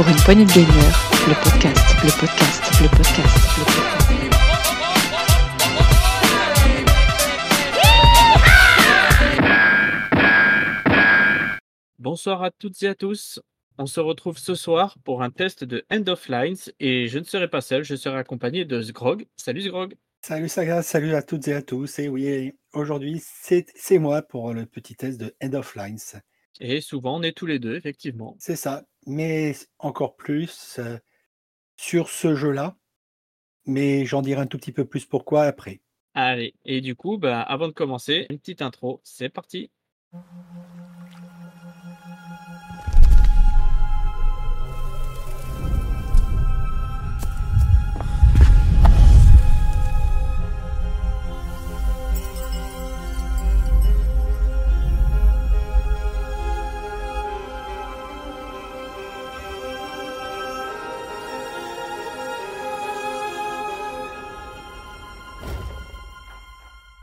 pour une poignée de gagneurs, le podcast, le podcast, le podcast, le podcast. Bonsoir à toutes et à tous. On se retrouve ce soir pour un test de End of Lines et je ne serai pas seul, je serai accompagné de Sgrog. Salut Sgrog. Salut Saga, salut à toutes et à tous. Et oui, aujourd'hui, c'est c'est moi pour le petit test de End of Lines. Et souvent on est tous les deux, effectivement. C'est ça, mais encore plus euh, sur ce jeu-là. Mais j'en dirai un tout petit peu plus pourquoi après. Allez, et du coup, bah, avant de commencer, une petite intro, c'est parti.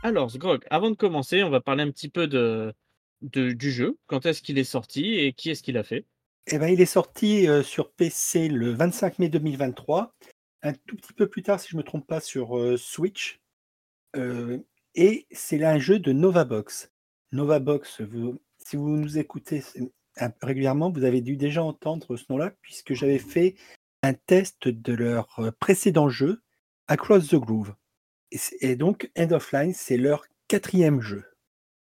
Alors Sgrog, avant de commencer, on va parler un petit peu du jeu. Quand est-ce qu'il est sorti et qui est-ce qui l'a fait? Eh ben, il est sorti euh, sur PC le 25 mai 2023, un tout petit peu plus tard, si je ne me trompe pas, sur euh, Switch. Euh, et c'est là un jeu de Novabox. Novabox, si vous nous écoutez régulièrement, vous avez dû déjà entendre ce nom-là, puisque j'avais fait un test de leur précédent jeu, Across the Groove. Et, donc, End of Line, c'est leur quatrième jeu.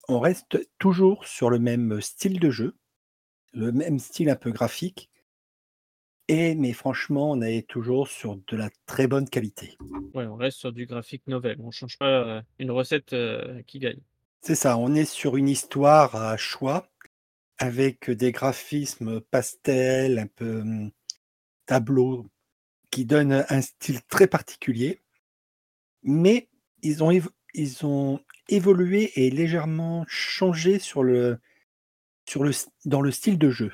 On reste toujours sur le même style de jeu, le même style un peu graphique. Et mais franchement, on est toujours sur de la très bonne qualité. Ouais, on reste sur du graphique novel. On change pas euh, une recette euh, qui gagne. C'est ça, on est sur une histoire à choix avec des graphismes pastel, un peu hum, tableau, qui donnent un style très particulier. Mais ils ont, ils ont évolué et légèrement changé sur le, sur le, dans le style de jeu.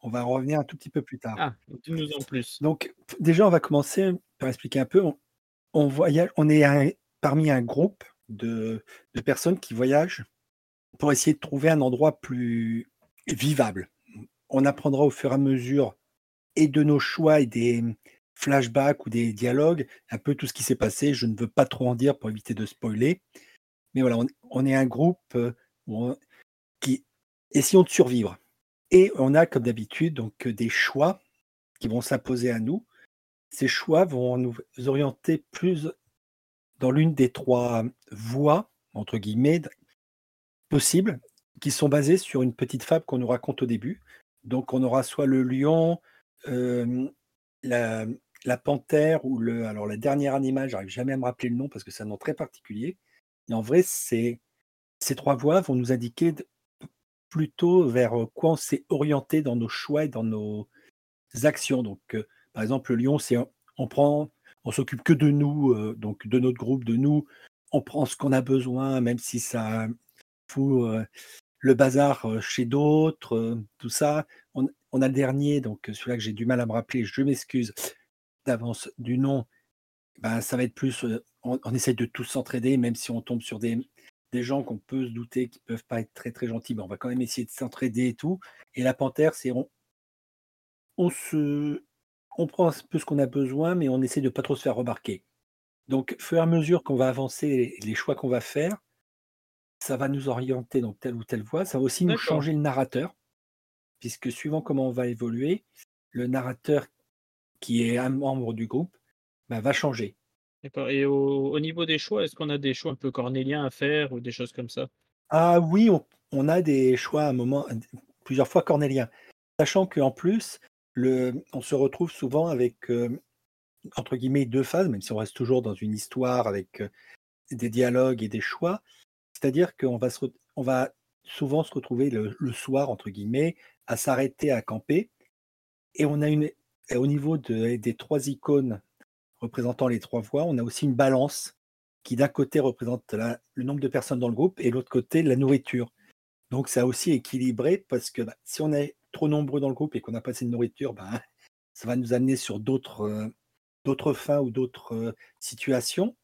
On va en revenir un tout petit peu plus tard. Ah, dis-nous en plus. Donc, déjà, on va commencer par expliquer un peu. On, on voyage, on est un- parmi un groupe de, de personnes qui voyagent pour essayer de trouver un endroit plus vivable. On apprendra au fur et à mesure et de nos choix et des flashbacks ou des dialogues, un peu tout ce qui s'est passé. Je ne veux pas trop en dire pour éviter de spoiler. Mais voilà, on, est un groupe euh, qui essayons de survivre. Et on a, comme d'habitude, donc euh, des choix qui vont s'imposer à nous. Ces choix vont nous orienter plus dans l'une des trois voies, entre guillemets, possibles, qui sont basées sur une petite fable qu'on nous raconte au début. Donc on aura soit le lion, euh, la, la panthère ou le... Alors le dernier animal, j'arrive jamais à me rappeler le nom parce que c'est un nom très particulier. Et en vrai, c'est ces trois voies vont nous indiquer plutôt vers euh, quoi on s'est orienté dans nos choix et dans nos actions. Donc, euh, par exemple, le lion, c'est on prend, on s'occupe que de nous, euh, donc de notre groupe, de nous. On prend ce qu'on a besoin, même si ça fout le bazar chez d'autres, tout ça. On, on a le dernier, donc celui-là que j'ai du mal à me rappeler, je m'excuse d'avance du nom. Ben, ça va être plus, euh, on, on essaie de tous s'entraider, même si on tombe sur des, des gens qu'on peut se douter qui peuvent pas être très très gentils, mais on va quand même essayer de s'entraider et tout. Et la panthère, c'est on, on se, on prend un peu ce qu'on a besoin, mais on essaie de pas trop se faire remarquer. Donc, au fur et à mesure qu'on va avancer, les, choix qu'on va faire, ça va nous orienter dans telle ou telle voie. Ça va aussi nous changer le narrateur, puisque suivant comment on va évoluer, le narrateur qui est un membre du groupe bah, va changer. Et au, au niveau des choix, est-ce qu'on a des choix un peu cornéliens à faire ou des choses comme ça? Ah oui, on, on a des choix à un moment, plusieurs fois cornéliens. Sachant qu'en plus, le, on se retrouve souvent avec, euh, entre guillemets, deux phases, même si on reste toujours dans une histoire avec euh, des dialogues et des choix. C'est-à-dire qu'on va, se on va souvent se retrouver le, le soir, entre guillemets, à s'arrêter à camper. Et on a une, au niveau de- des trois icônes représentant les trois voies, on a aussi une balance qui d'un côté représente le nombre de personnes dans le groupe et de l'autre côté la nourriture. Donc c'est aussi équilibré parce que bah, si on est trop nombreux dans le groupe et qu'on n'a pas assez de nourriture, bah, ça va nous amener sur d'autres euh, fins ou d'autres euh, situations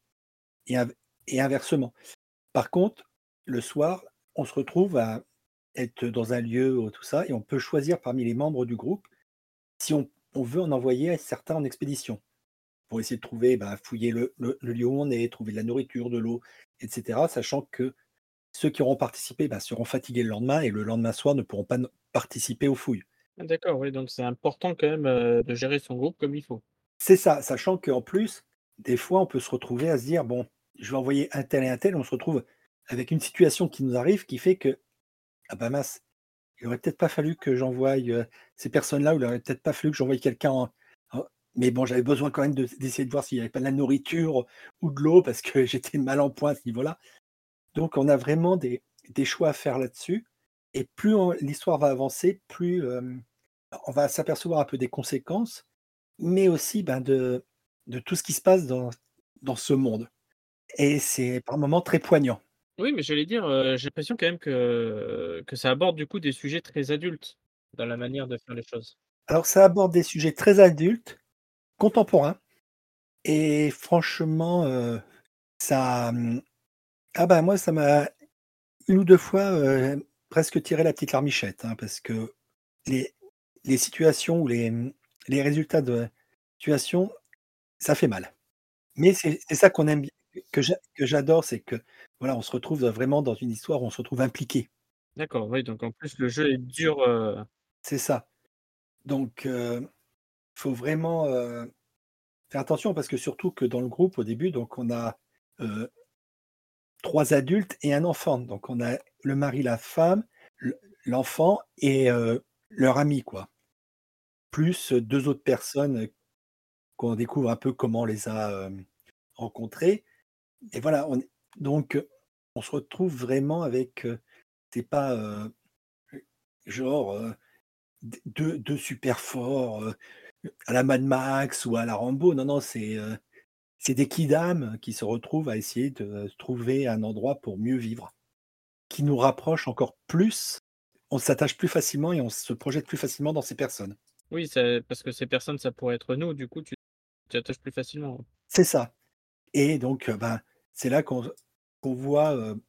et, et inversement. Par contre, le soir, on se retrouve à être dans un lieu, ou tout ça, et on peut choisir parmi les membres du groupe si on on veut en envoyer certains en expédition. Pour essayer de trouver, bah, fouiller le le le lieu où on est, trouver de la nourriture, de l'eau et cetera, sachant que ceux qui auront participé, bah, seront fatigués le lendemain et le lendemain soir ne pourront pas participer aux fouilles. Ah d'accord, oui, donc c'est important quand même, heu, de gérer son groupe comme il faut. C'est ça, sachant qu'en plus, des fois, on peut se retrouver à se dire: «Bon, je vais envoyer un tel et un tel», on se retrouve avec une situation qui nous arrive qui fait que: «Ah bah mince, il aurait peut-être pas fallu que j'envoie, heu, ces personnes-là ou il aurait peut-être pas fallu que j'envoie quelqu'un en en» mais bon, j'avais besoin quand même de d'essayer de voir s'il y avait pas de la nourriture ou de l'eau parce que j'étais mal en point à ce niveau-là. Donc on a vraiment des choix à faire là-dessus et plus l'histoire va avancer, plus, hem, on va s'apercevoir un peu des conséquences, mais aussi, ben, de de tout ce qui se passe dans dans ce monde et c'est par moments très poignant. Oui, mais j'allais dire, j'ai l'impression quand même que que ça aborde du coup des sujets très adultes, dans la manière de faire les choses. Alors ça aborde des sujets très adultes, contemporains et franchement, ça, mmh, ah bah, moi ça m'a une ou 2 fois, presque tiré la petite larmichette, hein, parce que les les situations ou les, mmh, les résultats de situation, ça fait mal. Mais c'est ça qu'on aime b que j'a que j'adore, c'est que, voilà, on se retrouve, vraiment dans une histoire où on se retrouve impliqué. D'accord, oui, donc en plus le jeu est dur, heu C'est ça. Donc heu, faut vraiment, heu, faire attention parce que surtout que dans le groupe au début, donc on a, 3 adultes et un enfant. Donc on a le mari, la femme, l'enfant et leur ami quoi. Plus 2 autres personnes, qu'on découvre un peu comment on les a, hem, rencontrés et voilà, on donc heu, on se retrouve vraiment avec, heu, c'est pas, heu, genre, deux 2 super forts, à la Mad Max ou à la Rambo. Non, non, c'est, c'est des kidams qui se retrouvent à essayer de trouver un endroit pour mieux vivre. Qui nous rapproche encore plus, on s'attache plus facilement et on se projette plus facilement dans ces personnes. Oui, parce que ces personnes, ça pourrait être nous, du coup tu t'y attaches plus facilement. C'est ça et donc heu, ben, c'est là qu'on voit, heu,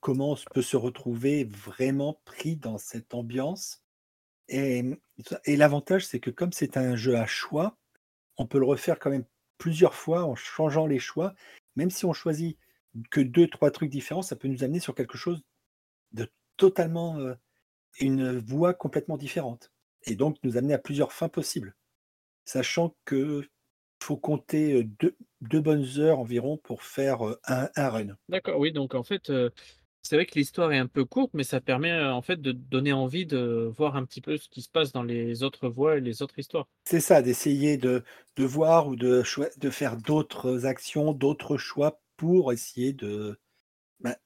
comment on peut se retrouver vraiment pris dans cette ambiance et l'avantage, c'est que comme c'est un jeu à choix, on peut le refaire quand même plusieurs fois en changeant les choix. Même si on choisit que 2-3 trucs différents, ça peut nous amener sur quelque chose de totalement, heu, une voie complètement différente et donc nous amener à plusieurs fins possibles. Sachant qu'il faut compter, 2- 2 bonnes heures environ pour faire, heu, un un run. D'accord, oui, donc en fait, heu, c'est vrai que l'histoire est un peu courte, mais ça permet, en fait de donner envie de voir un petit peu ce qui se passe dans les autres voies et les autres histoires. C'est ça, d'essayer de de voir ou de de faire d'autres actions, d'autres choix pour essayer de, bah,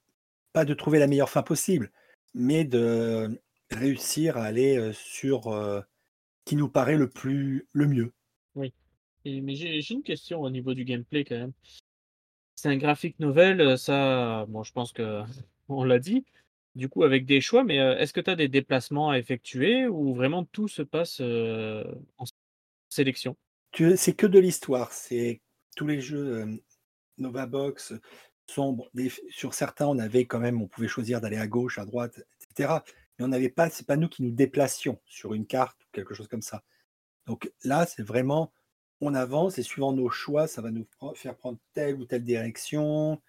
pas de trouver la meilleure fin possible, mais de réussir à aller, sur, heu, qui nous paraît le plus le mieux. Oui mais j'ai une question au niveau du gameplay quand même. C'est un graphic novel, heu, ça, bon, je pense qu'on l'a dit, du coup avec des choix, mais heu, est-ce que tu as des déplacements à effectuer ou vraiment tout se passe, heu, en sélection? Que c'est que de l'histoire, c'est tous les jeux, Nova Box f sur certains, on avait quand même on pouvait choisir d'aller à gauche, à droite et cetera, mais on n'avait pas c'est pas nous qui nous déplacions sur une carte ou quelque chose comme ça. Donc là, c'est vraiment on avance et suivant nos choix, ça va nous faire prendre telle ou telle direction,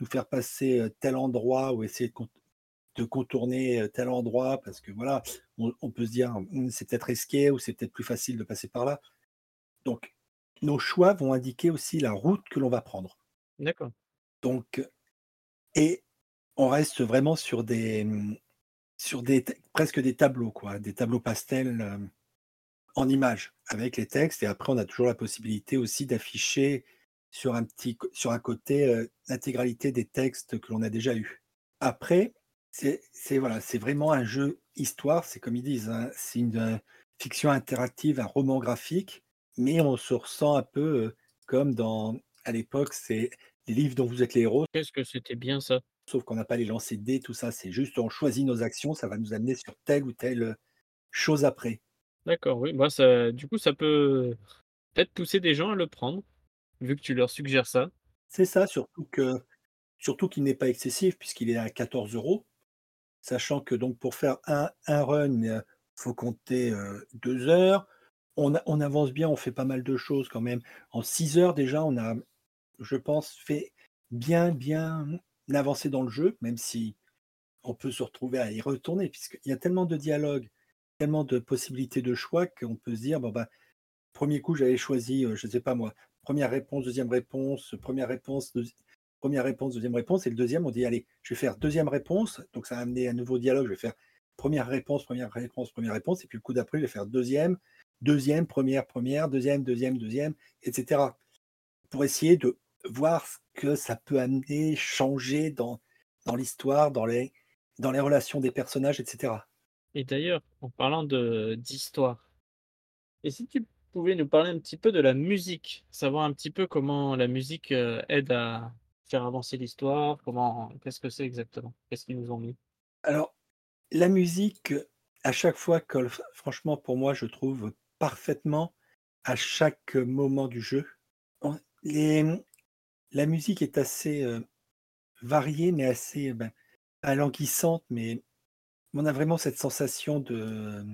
nous faire passer, heu, tel endroit ou essayer de cont de contourner, heu, tel endroit parce que voilà, on on peut se dire: «Mmh, c'est peut-être risqué ou c'est peut-être plus facile de passer par là». Donc nos choix vont indiquer aussi la route que l'on va prendre. D'accord. Donc et on reste vraiment sur des, mmh, sur des presque des tableaux quoi, des tableaux pastels, hem, en images avec les textes et après on a toujours la possibilité aussi d'afficher sur un petit sur un côté, heu, l'intégralité des textes que l'on a déjà eus. Après, c'est voilà, c'est vraiment un jeu histoire, c'est comme ils disent, hein, c'est une, heu, fiction interactive, un roman graphique, mais on se ressent un peu, heu, comme dans à l'époque, c'est les livres dont vous êtes les héros Qu'est-ce que c'était bien ça! sauf qu'on n'a pas les lancers de dés, tout ça, c'est juste on choisit nos actions, ça va nous amener sur telle ou telle, chose après. D'accord, oui, bah, ça du coup, ça peut peut-être pousser des gens à le prendre, vu que tu leur suggères ça. C'est ça, surtout que surtout qu'il n'est pas excessif puisqu'il est à 14 €, sachant que donc pour faire un un run, heu, faut compter, heu, 2 heures. on, avance bien, on fait pas mal de choses quand même. En 6 heures déjà, on a, je pense, fait bien, bien avancé dans le jeu, même si on peut se retrouver à y retourner, puisqu'il y a tellement de dialogues, tellement de possibilités de choix qu'on peut se dire, bon bah, premier coup, j'avais choisi, euh, je ne sais pas moi, première réponse, deuxième réponse, première réponse, première réponse, deuxième réponse, et le deuxième, on dit, allez, je vais faire deuxième réponse, donc ça a amené un nouveau dialogue, je vais faire première réponse, première réponse, première réponse, et puis le coup d'après, je vais faire deuxième, deuxième, première, première, deuxième, deuxième, deuxième, etc. Pour essayer de voir ce que ça peut amener, changer dans, dans l'histoire, dans les, dans les relations des personnages, etc. Et d'ailleurs, en parlant d'histoire, et si tu pouvais nous parler un petit peu de la musique, savoir un petit peu comment la musique euh, aide à faire avancer l'histoire, comment, qu'est-ce que c'est exactement, qu'est-ce qu'ils nous ont mis? Alors, la musique, à chaque fois, f- franchement, pour moi, je trouve parfaitement à chaque moment du jeu. La musique est assez euh, variée, mais assez ben, alanguissante, mais on a vraiment cette sensation de,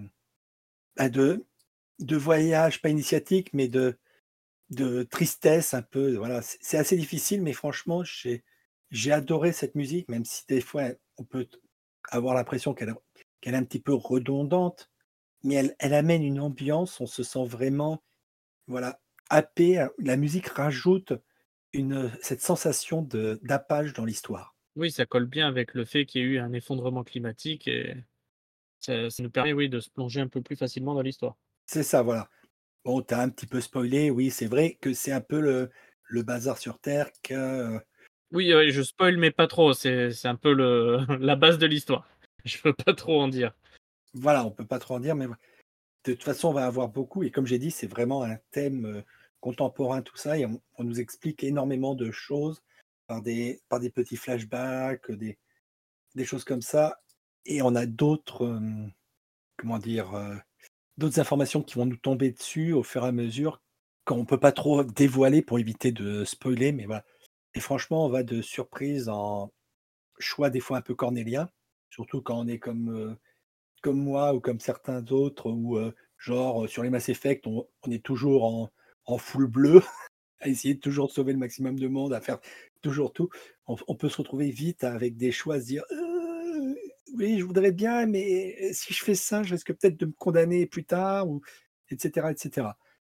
ben, de, voyage, pas initiatique, mais de, tristesse un peu. Voilà, c'est assez difficile, mais franchement, j'ai adoré cette musique, même si des fois on peut avoir l'impression qu'elle est un petit peu redondante, mais elle, amène une ambiance, on se sent vraiment voilà happé. La musique rajoute cette sensation de d'appage dans l'histoire. Oui, ça colle bien avec le fait qu'il y ait eu un effondrement climatique et ça, ça nous permet, oui, de se plonger un peu plus facilement dans l'histoire. C'est ça, voilà. Bon, tu as un petit peu spoilé, oui, c'est vrai que c'est un peu le, le bazar sur Terre, que euh, Oui, je spoil, mais pas trop. C'est un peu le la base de l'histoire. Je peux pas trop en dire. voilà, on peut pas trop en dire, mais de toute façon, on va avoir beaucoup. Et comme j'ai dit, c'est vraiment un thème euh, contemporain, tout ça. Et on, on nous explique énormément de choses par des, par des petits flashbacks, des, des choses comme ça. Et on a d'autres, euh, comment dire, euh, d'autres informations qui vont nous tomber dessus au fur et à mesure, qu'on ne peut pas trop dévoiler pour éviter de spoiler. Mais voilà. Et franchement, on va de surprise en choix des fois un peu cornélien, surtout quand on est comme. euh, comme moi ou comme certains autres, où genre sur les Mass Effect, on, on est toujours en, en full bleu, à essayer de toujours sauver le maximum de monde, à faire toujours tout. On, on peut se retrouver vite avec des choix, à se dire Euh, oui, je voudrais bien, mais si je fais ça, je risque peut-être de me condamner plus tard, ou etc. etc.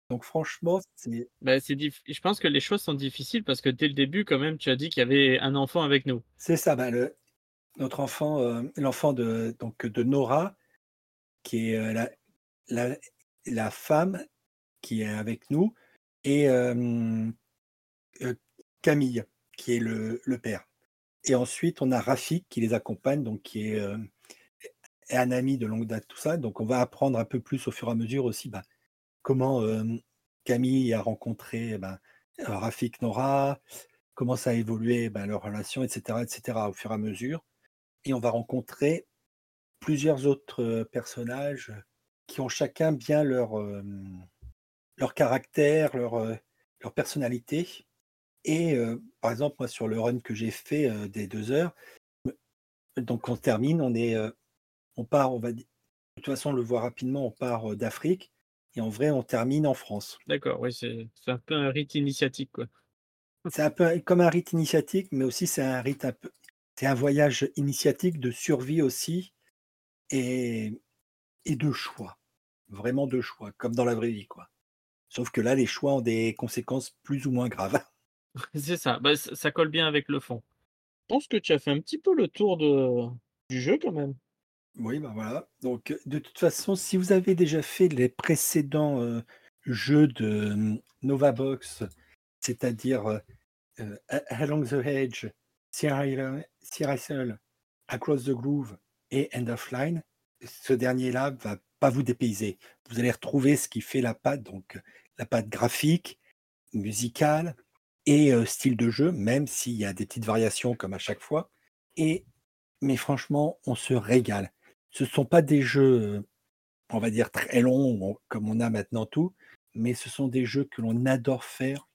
Donc franchement, c'est Bah, c'est je pense que les choses sont difficiles parce que dès le début, quand même, tu as dit qu'il y avait un enfant avec nous. c'est ça. bah, le- notre enfant, euh, l'enfant de, donc, de Nora, qui est euh, la, la, la femme qui est avec nous, et euh, Camille, qui est le, père. Et ensuite, on a Rafik qui les accompagne, donc qui est, euh, est un ami de longue date, tout ça. Donc, on va apprendre un peu plus au fur et à mesure aussi bah, comment Camille a rencontré bah, Rafik Nora, comment ça a évolué bah, leur relation, etc., etc., au fur et à mesure. Et on va rencontrer plusieurs autres personnages qui ont chacun bien leur, leur caractère, leur, euh, leur personnalité. Et euh, par exemple, moi, sur le run que j'ai fait euh, des deux heures, donc on termine, on est, euh, on part, on va de toute façon, on le voit rapidement, on part d'Afrique, et en vrai, on termine en France. D'accord, oui, c'est un peu un rite initiatique, quoi. C'est un peu comme un rite initiatique, mais aussi c'est un rite un peu, c'est un voyage initiatique de survie aussi, et, et de choix, vraiment de choix, comme dans la vraie vie, quoi. Sauf que là, les choix ont des conséquences plus ou moins graves. C'est ça, bah, ça ça colle bien avec le fond. Je pense que tu as fait un petit peu le tour de du jeu, quand même. Oui, ben voilà. Donc, euh, de toute façon, si vous avez déjà fait les précédents euh, jeux de euh, Nova Box, c'est-à-dire euh, euh, A- Along the Edge, Sierra Sierra Isle, Across the Groove et End of Line, ce dernier-là va pas vous dépayser. Vous allez retrouver ce qui fait la patte, donc euh, la patte graphique, musicale et euh, style de jeu, même s'il y a des petites variations comme à chaque fois. Et mais franchement, on se régale. Ce ne sont pas des jeux, euh, on va dire, très longs, comme on a maintenant tout, mais ce sont des jeux que l'on adore faire,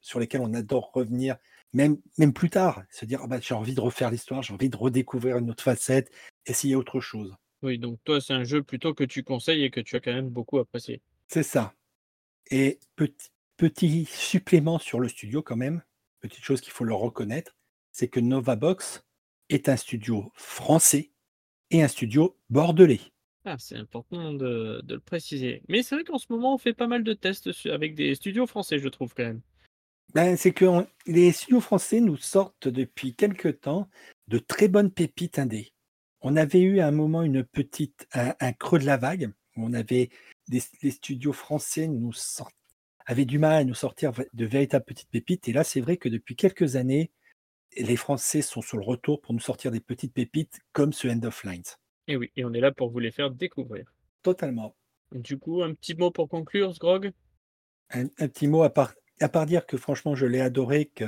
sur lesquels on adore revenir, même, même plus tard, se dire, Ah bah, j'ai envie de refaire l'histoire, j'ai envie de redécouvrir une autre facette, essayer autre chose. Oui, donc toi, c'est un jeu plutôt que tu conseilles et que tu as quand même beaucoup apprécié. C'est ça. Et petit, petit supplément sur le studio quand même, petite chose qu'il faut leur reconnaître, c'est que Novabox est un studio français et un studio bordelais. Ah, c'est important de, de le préciser. Mais c'est vrai qu'en ce moment, on fait pas mal de tests avec des studios français, je trouve quand même. Ben, c'est que on- les studios français nous sortent depuis quelque temps de très bonnes pépites indées. On avait eu à un moment une petite, un, un creux de la vague. Où on avait des, les studios français nous sort- avaient du mal à nous sortir de véritables petites pépites. Et là, c'est vrai que depuis quelques années, les Français sont sur le retour pour nous sortir des petites pépites comme ce End of Lines. Et oui, et on est là pour vous les faire découvrir. Totalement. Du coup, un petit mot pour conclure, Sgrog? Un, un petit mot à part, à part dire que franchement, je l'ai adoré, que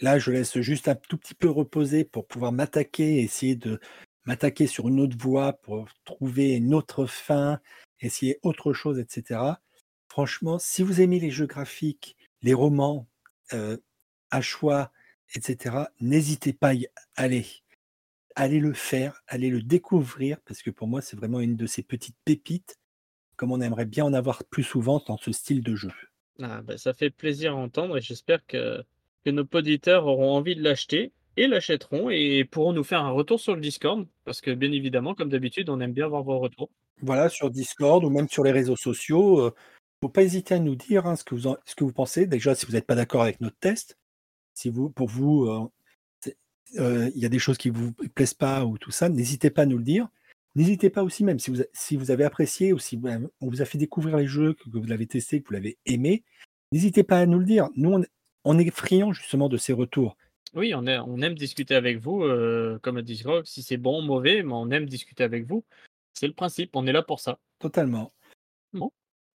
là, je laisse juste un tout petit peu reposer pour pouvoir m'attaquer, essayer de m'attaquer sur une autre voie pour trouver une autre fin, essayer autre chose, etc. Franchement, si vous aimez les jeux graphiques, les romans euh, à choix, etc., n'hésitez pas à y aller. Allez le faire, allez le découvrir, parce que pour moi, c'est vraiment une de ces petites pépites, comme on aimerait bien en avoir plus souvent dans ce style de jeu. Ah, bah, ça fait plaisir à entendre et j'espère que, que nos auditeurs auront envie de l'acheter et l'achèteront et pourront nous faire un retour sur le Discord parce que bien évidemment, comme d'habitude, on aime bien voir vos retours. Voilà, sur Discord ou même sur les réseaux sociaux. euh, faut pas hésiter à nous dire hein, ce, que vous en- ce que vous pensez. Déjà, si vous n'êtes pas d'accord avec notre test, si vous, pour vous, euh, euh, il y a des choses qui vous plaisent pas ou tout ça, n'hésitez pas à nous le dire. N'hésitez pas aussi, même si vous, si vous avez apprécié ou si on vous a fait découvrir les jeux, que, que vous l'avez testé, que vous l'avez aimé, n'hésitez pas à nous le dire. Nous, on, on est friands justement de ces retours. Oui, on, aime discuter avec vous, euh, comme a dit Sgrog, si c'est bon ou mauvais, mais on aime discuter avec vous. C'est le principe, on est là pour ça. Totalement.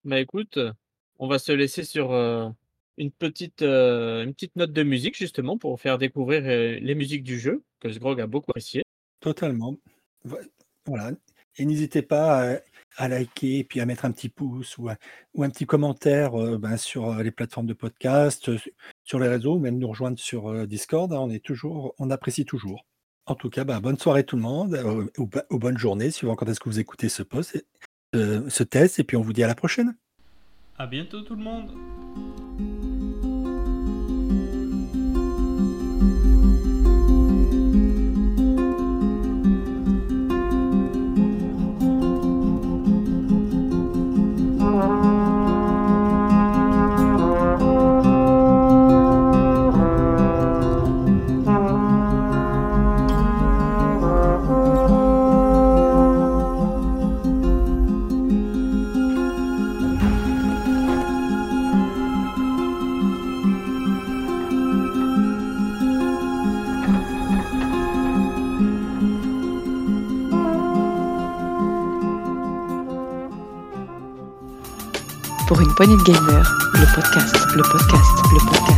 Bah écoute, euh, on va se laisser sur euh, une, petite, euh, une petite note de musique justement pour faire découvrir les musiques du jeu que Sgrog a beaucoup apprécié. Totalement. Vo- Voilà. Et n'hésitez pas à, liker et puis à mettre un petit pouce ou un, petit commentaire euh, ben, sur euh, les plateformes de podcast, euh, su- sur les réseaux, ou même nous rejoindre sur Discord. hein, on est toujours, on apprécie toujours. En tout cas, ben, bonne soirée tout le monde, ou, ou bonne journée, suivant quand est-ce que vous écoutez ce post, ce test, et puis on vous dit à la prochaine. À bientôt tout le monde poignée de gamer, le podcast, le podcast, le podcast.